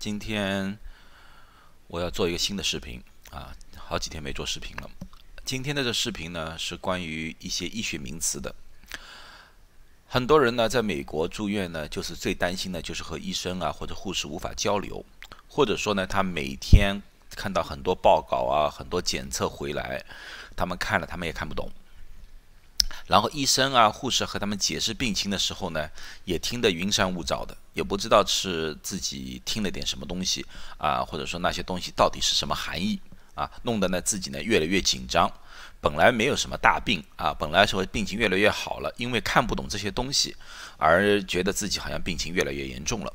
今天我要做一个新的视频啊，好几天没做视频了。今天的这视频呢，是关于一些医学名词的。很多人呢，在美国住院呢，就是最担心的，就是和医生啊或者护士无法交流，或者说呢，他每天看到很多报告啊、很多检测回来，他们看了，他们也看不懂。然后医生啊、护士和他们解释病情的时候呢，也听得云山雾罩的，也不知道是自己听了点什么东西啊，或者说那些东西到底是什么含义啊，弄得呢自己呢越来越紧张。本来没有什么大病啊，本来说病情越来越好了，因为看不懂这些东西，而觉得自己好像病情越来越严重了。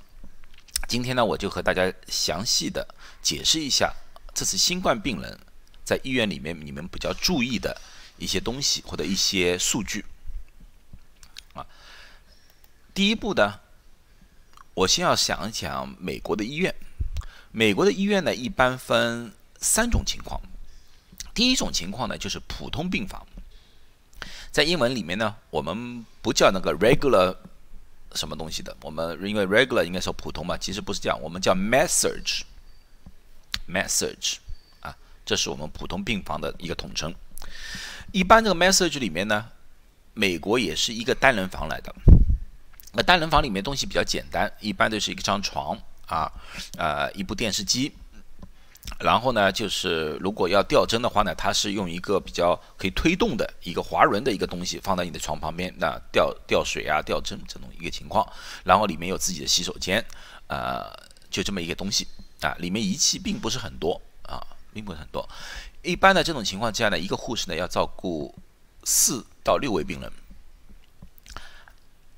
今天呢，我就和大家详细的解释一下这次新冠病人在医院里面你们比较注意的。一些东西或者一些数据啊，第一步呢，我先要想一想美国的医院。美国的医院呢，一般分三种情况。第一种情况呢，就是普通病房。在英文里面呢，我们不叫那个 regular 什么东西的，我们因为 regular 应该说普通嘛，其实不是这样，我们叫 message，message 啊，这是我们普通病房的一个统称。一般这个 message 里面呢，美国也是一个单人房来的。那单人房里面东西比较简单，一般都是一张床啊，呃，一部电视机。然后呢，就是如果要吊针的话呢，它是用一个比较可以推动的一个滑轮的一个东西放在你的床旁边，那吊吊水啊、吊针这种一个情况。然后里面有自己的洗手间，呃，就这么一个东西啊，里面仪器并不是很多啊，并不是很多。一般的这种情况之下呢，一个护士呢要照顾四到六位病人。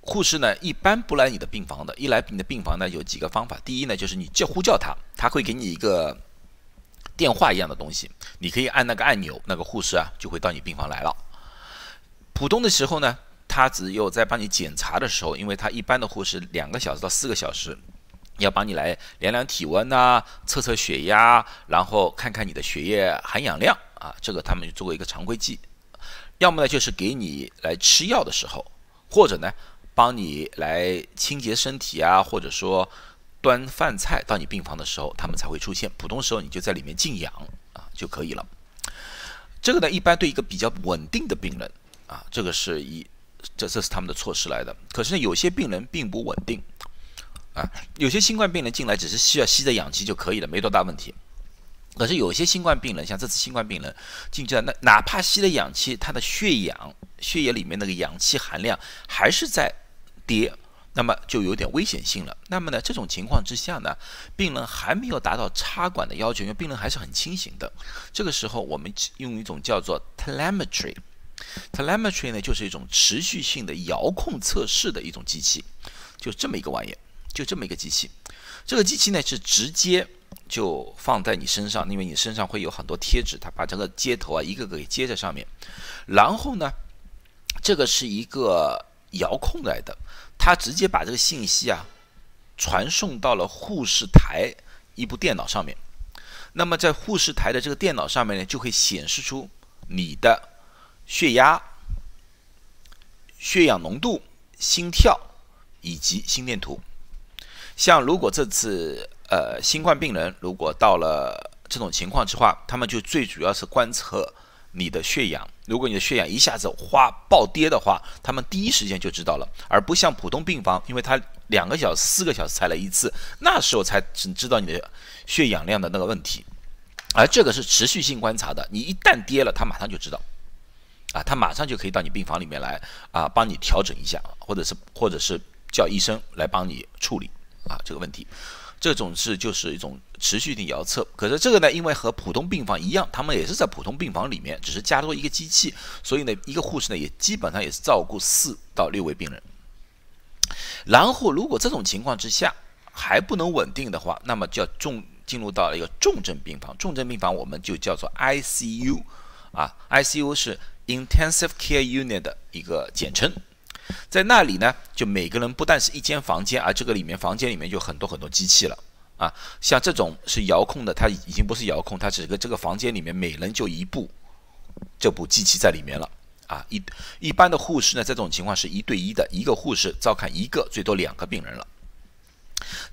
护士呢一般不来你的病房的，一来你的病房呢有几个方法。第一呢就是你叫呼叫他，他会给你一个电话一样的东西，你可以按那个按钮，那个护士啊就会到你病房来了。普通的时候呢，他只有在帮你检查的时候，因为他一般的护士两个小时到四个小时。要帮你来量量体温呐，测测血压，然后看看你的血液含氧量啊，这个他们做过一个常规剂。要么呢就是给你来吃药的时候，或者呢帮你来清洁身体啊，或者说端饭菜到你病房的时候，他们才会出现。普通时候你就在里面静养啊就可以了。这个呢一般对一个比较稳定的病人啊，这个是一这这是他们的措施来的。可是呢有些病人并不稳定。啊，有些新冠病人进来只是需要吸着氧气就可以了，没多大问题。可是有些新冠病人，像这次新冠病人进去了，那哪怕吸了氧气，他的血氧、血液里面那个氧气含量还是在跌，那么就有点危险性了。那么呢，这种情况之下呢，病人还没有达到插管的要求，因为病人还是很清醒的。这个时候，我们用一种叫做 telemetry，telemetry 呢就是一种持续性的遥控测试的一种机器，就这么一个玩意。就这么一个机器，这个机器呢是直接就放在你身上，因为你身上会有很多贴纸，它把这个接头啊一个个给接在上面。然后呢，这个是一个遥控来的，它直接把这个信息啊传送到了护士台一部电脑上面。那么在护士台的这个电脑上面呢，就会显示出你的血压、血氧浓度、心跳以及心电图。像如果这次呃新冠病人如果到了这种情况之话，他们就最主要是观测你的血氧。如果你的血氧一下子哗暴跌的话，他们第一时间就知道了，而不像普通病房，因为他两个小时、四个小时才来一次，那时候才只知道你的血氧量的那个问题。而这个是持续性观察的，你一旦跌了，他马上就知道，啊，他马上就可以到你病房里面来啊，帮你调整一下，或者是或者是叫医生来帮你处理。啊，这个问题，这种是就是一种持续性遥测。可是这个呢，因为和普通病房一样，他们也是在普通病房里面，只是加多一个机器，所以呢，一个护士呢也基本上也是照顾四到六位病人。然后，如果这种情况之下还不能稳定的话，那么就要重进入到了一个重症病房。重症病房我们就叫做 ICU，啊，ICU 是 Intensive Care Unit 的一个简称。在那里呢，就每个人不但是一间房间，而这个里面房间里面就很多很多机器了啊。像这种是遥控的，它已经不是遥控，它整个这个房间里面每人就一部这部机器在里面了啊。一一般的护士呢，这种情况是一对一的，一个护士照看一个最多两个病人了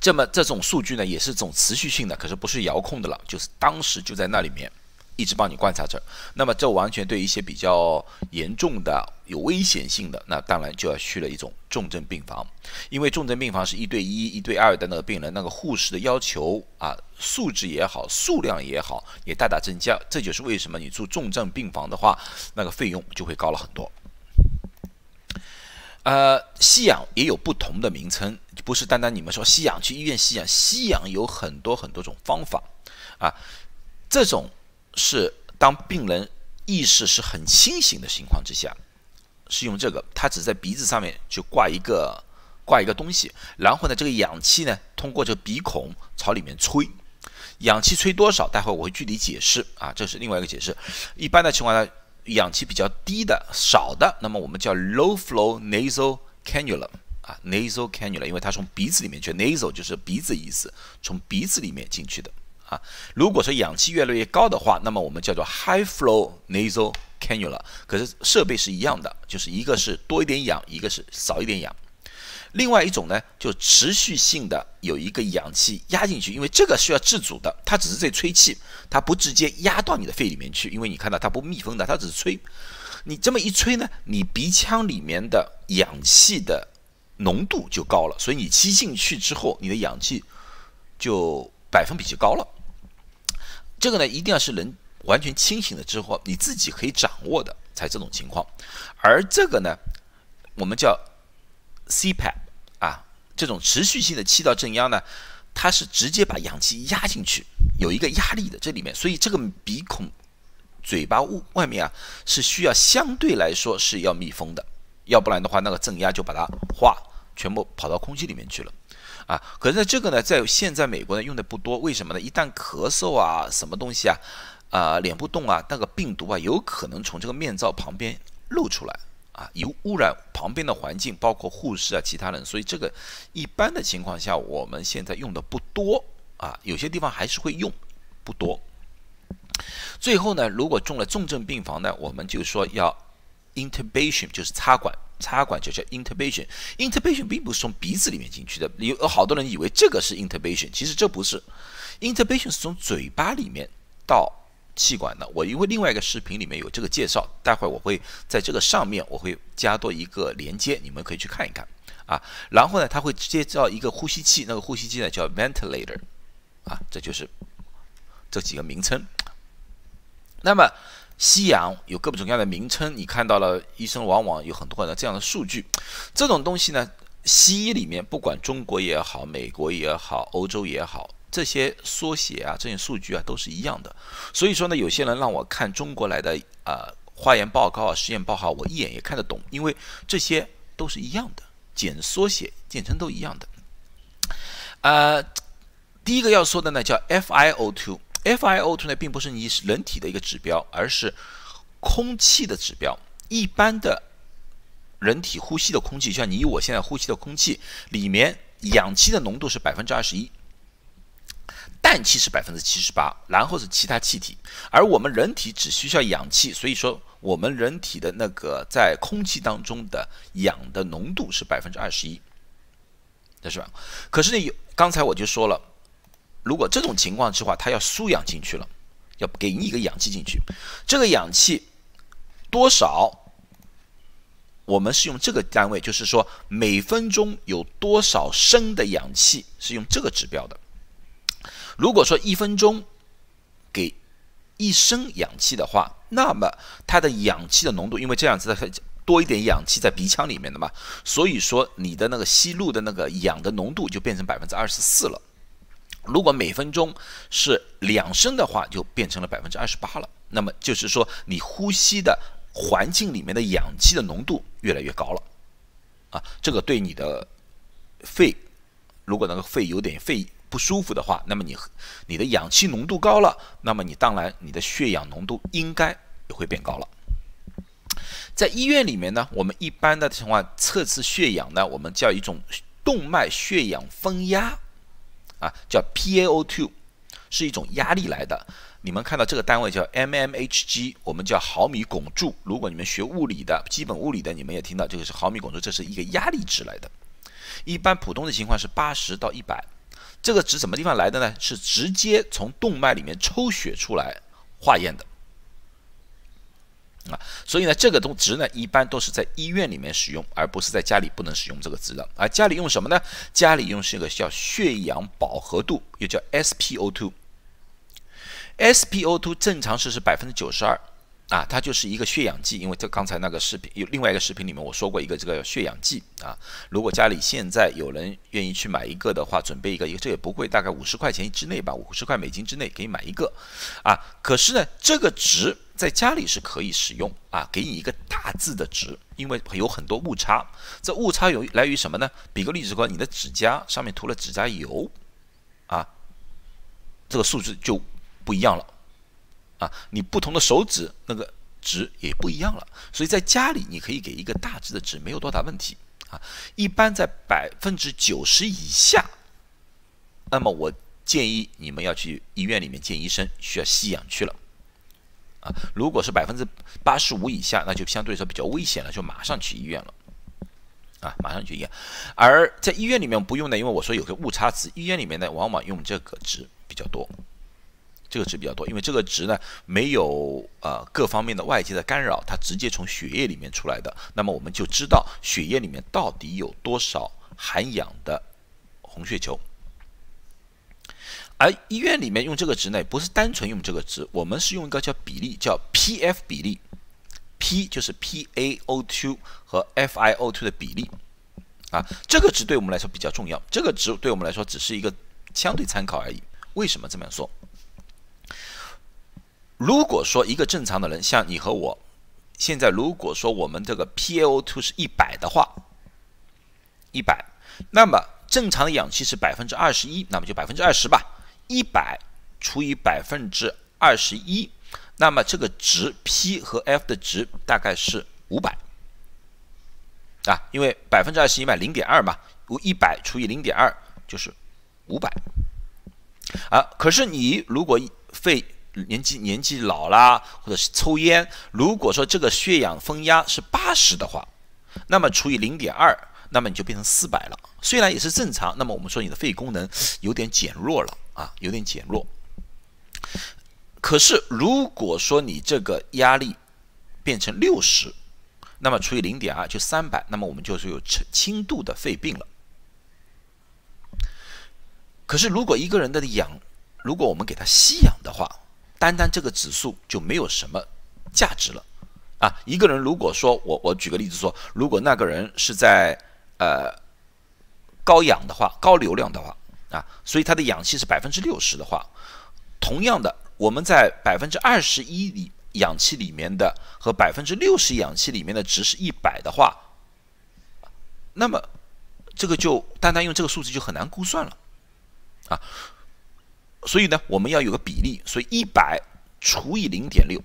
这么这种数据呢，也是这种持续性的，可是不是遥控的了，就是当时就在那里面。一直帮你观察着，那么这完全对一些比较严重的、有危险性的，那当然就要去了一种重症病房，因为重症病房是一对一、一对二的那个病人，那个护士的要求啊，素质也好，数量也好，也大大增加。这就是为什么你住重症病房的话，那个费用就会高了很多。呃，吸氧也有不同的名称，不是单单你们说吸氧去医院吸氧，吸氧有很多很多种方法啊，这种。是当病人意识是很清醒的情况之下，是用这个，他只在鼻子上面就挂一个挂一个东西，然后呢，这个氧气呢通过这个鼻孔朝里面吹，氧气吹多少，待会我会具体解释啊，这是另外一个解释。一般的情况下，氧气比较低的少的，那么我们叫 low flow nasal cannula 啊，nasal cannula，因为它从鼻子里面去，nasal 就是鼻子意思，从鼻子里面进去的。啊，如果说氧气越来越高的话，那么我们叫做 high flow nasal cannula。可是设备是一样的，就是一个是多一点氧，一个是少一点氧。另外一种呢，就持续性的有一个氧气压进去，因为这个需要自主的，它只是在吹气，它不直接压到你的肺里面去，因为你看到它不密封的，它只是吹。你这么一吹呢，你鼻腔里面的氧气的浓度就高了，所以你吸进去之后，你的氧气就百分比就高了。这个呢，一定要是人完全清醒了之后，你自己可以掌握的才这种情况。而这个呢，我们叫 CPAP 啊，这种持续性的气道正压呢，它是直接把氧气压进去，有一个压力的这里面，所以这个鼻孔、嘴巴外面啊，是需要相对来说是要密封的，要不然的话，那个正压就把它化全部跑到空气里面去了。啊，可是这个呢，在现在美国呢用的不多，为什么呢？一旦咳嗽啊，什么东西啊，啊，脸部动啊，那个病毒啊，有可能从这个面罩旁边露出来啊，有污染旁边的环境，包括护士啊，其他人，所以这个一般的情况下，我们现在用的不多啊，有些地方还是会用，不多。最后呢，如果中了重症病房呢，我们就说要 intubation，就是插管。插管就叫 intubation，intubation 并不是从鼻子里面进去的，有好多人以为这个是 intubation，其实这不是，intubation 是从嘴巴里面到气管的。我因为另外一个视频里面有这个介绍，待会儿我会在这个上面我会加多一个连接，你们可以去看一看啊。然后呢，它会接到一个呼吸器，那个呼吸器呢叫 ventilator，啊，这就是这几个名称。那么。西洋有各种各样的名称，你看到了，医生往往有很多的这样的数据。这种东西呢，西医里面不管中国也好，美国也好，欧洲也好，这些缩写啊，这些数据啊，都是一样的。所以说呢，有些人让我看中国来的啊化验报告啊、实验报告，我一眼也看得懂，因为这些都是一样的，简缩写、简称都一样的。呃，第一个要说的呢，叫 FiO2。FiO2 呢，并不是你人体的一个指标，而是空气的指标。一般的人体呼吸的空气，像你我现在呼吸的空气里面，氧气的浓度是百分之二十一，氮气是百分之七十八，然后是其他气体。而我们人体只需要氧气，所以说我们人体的那个在空气当中的氧的浓度是百分之二十一，这是吧？可是呢，有刚才我就说了。如果这种情况之话，它要输氧进去了，要给你一个氧气进去，这个氧气多少？我们是用这个单位，就是说每分钟有多少升的氧气，是用这个指标的。如果说一分钟给一升氧气的话，那么它的氧气的浓度，因为这样子的多一点氧气在鼻腔里面的嘛，所以说你的那个吸入的那个氧的浓度就变成百分之二十四了。如果每分钟是两升的话，就变成了百分之二十八了。那么就是说，你呼吸的环境里面的氧气的浓度越来越高了，啊，这个对你的肺，如果那个肺有点肺不舒服的话，那么你你的氧气浓度高了，那么你当然你的血氧浓度应该也会变高了。在医院里面呢，我们一般的情况测试血氧呢，我们叫一种动脉血氧分压。啊，叫 P A O two，是一种压力来的。你们看到这个单位叫 mmHg，我们叫毫米汞柱。如果你们学物理的基本物理的，你们也听到这个是毫米汞柱，这是一个压力值来的。一般普通的情况是八十到一百。这个值什么地方来的呢？是直接从动脉里面抽血出来化验的。啊，所以呢，这个东值呢，一般都是在医院里面使用，而不是在家里不能使用这个值的。而家里用什么呢？家里用是一个叫血氧饱和度，又叫 SpO2。SpO2 正常是是百分之九十二。啊，它就是一个血氧计，因为这刚才那个视频有另外一个视频里面我说过一个这个血氧计啊。如果家里现在有人愿意去买一个的话，准备一个，这也不贵，大概五十块钱之内吧，五十块美金之内可以买一个啊。可是呢，这个值在家里是可以使用啊，给你一个大致的值，因为有很多误差。这误差有来于什么呢？比个例子说，你的指甲上面涂了指甲油啊，这个数字就不一样了。啊，你不同的手指那个值也不一样了，所以在家里你可以给一个大致的值，没有多大问题啊。一般在百分之九十以下，那么我建议你们要去医院里面见医生，需要吸氧去了啊。如果是百分之八十五以下，那就相对来说比较危险了，就马上去医院了啊，马上去医院。而在医院里面不用的，因为我说有个误差值，医院里面呢往往用这个值比较多。这个值比较多，因为这个值呢没有呃各方面的外界的干扰，它直接从血液里面出来的。那么我们就知道血液里面到底有多少含氧的红血球。而医院里面用这个值呢，不是单纯用这个值，我们是用一个叫比例，叫 P-F 比例，P 就是 PaO2 和 FiO2 的比例啊。这个值对我们来说比较重要，这个值对我们来说只是一个相对参考而已。为什么这么说？如果说一个正常的人，像你和我，现在如果说我们这个 PaO2 是一百的话，一百，那么正常的氧气是百分之二十一，那么就百分之二十吧，一百除以百分之二十一，那么这个值 P 和 F 的值大概是五百，啊，因为百分之二十一嘛，零点二嘛，如一百除以零点二就是五百，啊，可是你如果肺年纪年纪老啦，或者是抽烟，如果说这个血氧分压是八十的话，那么除以零点二，那么你就变成四百了。虽然也是正常，那么我们说你的肺功能有点减弱了。啊，有点减弱。可是如果说你这个压力变成六十，那么除以零点二就三百，那么我们就是有轻轻度的肺病了。可是如果一个人的氧，如果我们给他吸氧的话，单单这个指数就没有什么价值了啊！一个人如果说我我举个例子说，如果那个人是在呃高氧的话，高流量的话啊，所以它的氧气是百分之六十的话，同样的，我们在百分之二十一里氧气里面的和百分之六十氧气里面的值是一百的话，那么这个就单单用这个数字就很难估算了啊。所以呢，我们要有个比例，所以一百除以零点六，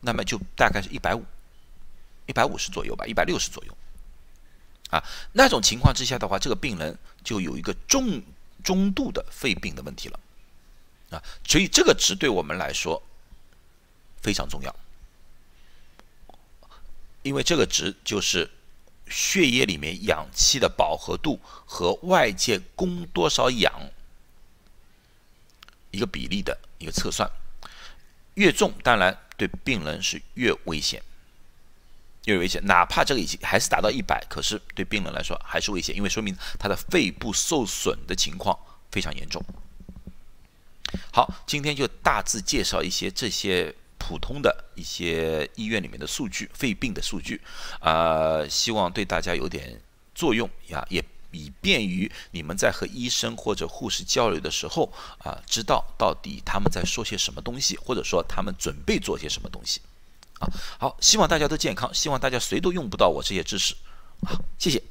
那么就大概是一百五，一百五十左右吧，一百六十左右。啊，那种情况之下的话，这个病人就有一个重中度的肺病的问题了。啊，所以这个值对我们来说非常重要，因为这个值就是血液里面氧气的饱和度和外界供多少氧。一个比例的一个测算，越重当然对病人是越危险，越危险。哪怕这个已经还是达到一百，可是对病人来说还是危险，因为说明他的肺部受损的情况非常严重。好，今天就大致介绍一些这些普通的一些医院里面的数据，肺病的数据，啊，希望对大家有点作用呀，也。以便于你们在和医生或者护士交流的时候啊，知道到底他们在说些什么东西，或者说他们准备做些什么东西啊。好，希望大家都健康，希望大家谁都用不到我这些知识。好，谢谢。